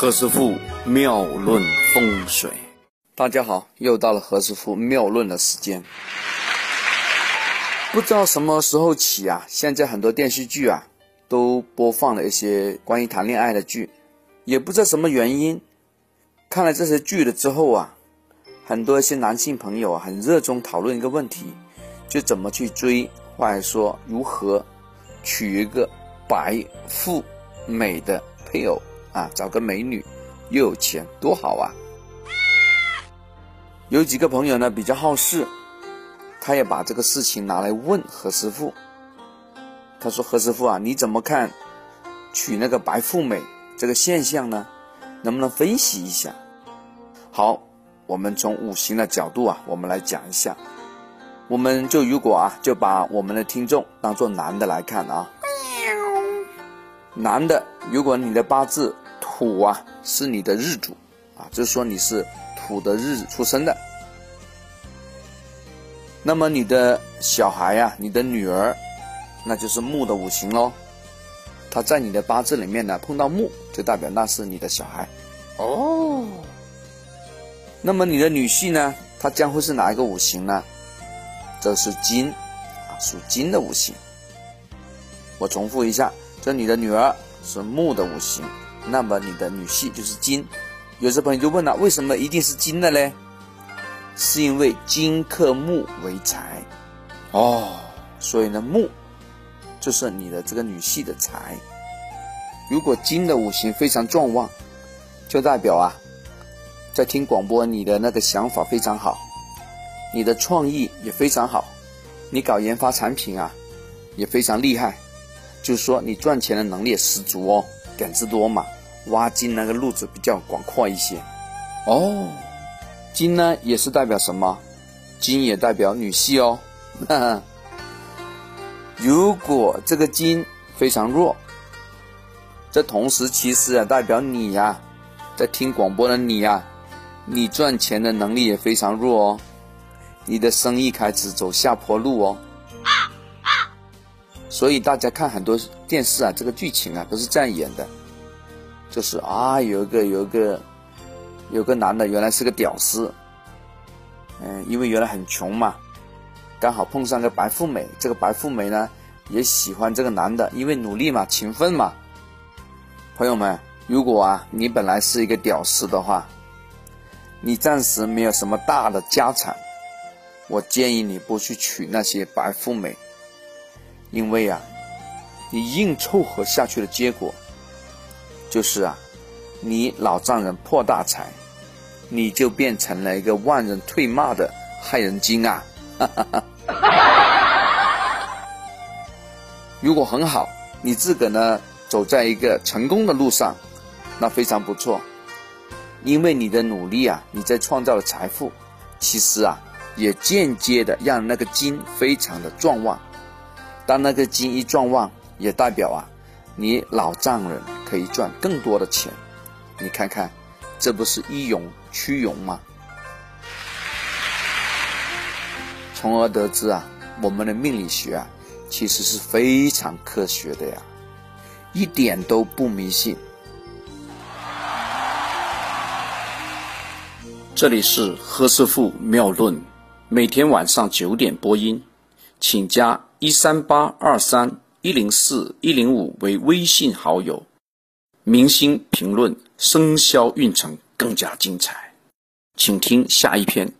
何师傅妙论风水，大家好，又到了何师傅妙论的时间。不知道什么时候起啊，现在很多电视剧啊都播放了一些关于谈恋爱的剧，也不知道什么原因，看了这些剧了之后啊，很多一些男性朋友啊很热衷讨论一个问题，就怎么去追，或者说如何娶一个白富美的配偶。啊，找个美女，又有钱，多好啊！有几个朋友呢比较好事，他也把这个事情拿来问何师傅。他说：“何师傅啊，你怎么看娶那个白富美这个现象呢？能不能分析一下？”好，我们从五行的角度啊，我们来讲一下。我们就如果啊，就把我们的听众当做男的来看啊。男的，如果你的八字土啊是你的日主啊，就是说你是土的日子出生的，那么你的小孩呀，你的女儿，那就是木的五行喽。他在你的八字里面呢碰到木，就代表那是你的小孩哦。那么你的女婿呢，他将会是哪一个五行呢？这是金啊，属金的五行。我重复一下。这你的女儿是木的五行，那么你的女婿就是金。有些朋友就问了，为什么一定是金的嘞？是因为金克木为财哦，所以呢木就是你的这个女婿的财。如果金的五行非常壮旺，就代表啊，在听广播你的那个想法非常好，你的创意也非常好，你搞研发产品啊也非常厉害。就是说，你赚钱的能力十足哦，感知多嘛，挖金那个路子比较广阔一些。哦，金呢也是代表什么？金也代表女婿哦。如果这个金非常弱，这同时其实啊代表你呀，在听广播的你呀，你赚钱的能力也非常弱哦，你的生意开始走下坡路哦。所以大家看很多电视啊，这个剧情啊都是这样演的，就是啊有一个有一个有个男的原来是个屌丝，嗯，因为原来很穷嘛，刚好碰上个白富美，这个白富美呢也喜欢这个男的，因为努力嘛，勤奋嘛。朋友们，如果啊你本来是一个屌丝的话，你暂时没有什么大的家产，我建议你不去娶那些白富美。因为啊，你硬凑合下去的结果，就是啊，你老丈人破大财，你就变成了一个万人唾骂的害人精啊！哈哈哈哈哈如果很好，你自个呢走在一个成功的路上，那非常不错，因为你的努力啊，你在创造了财富，其实啊，也间接的让那个金非常的壮旺。当那个金一壮旺，也代表啊，你老丈人可以赚更多的钱。你看看，这不是一荣驱荣吗？从而得知啊，我们的命理学啊，其实是非常科学的呀，一点都不迷信。这里是何师傅妙论，每天晚上九点播音，请加。一三八二三一零四一零五为微信好友，明星评论生肖运程更加精彩，请听下一篇。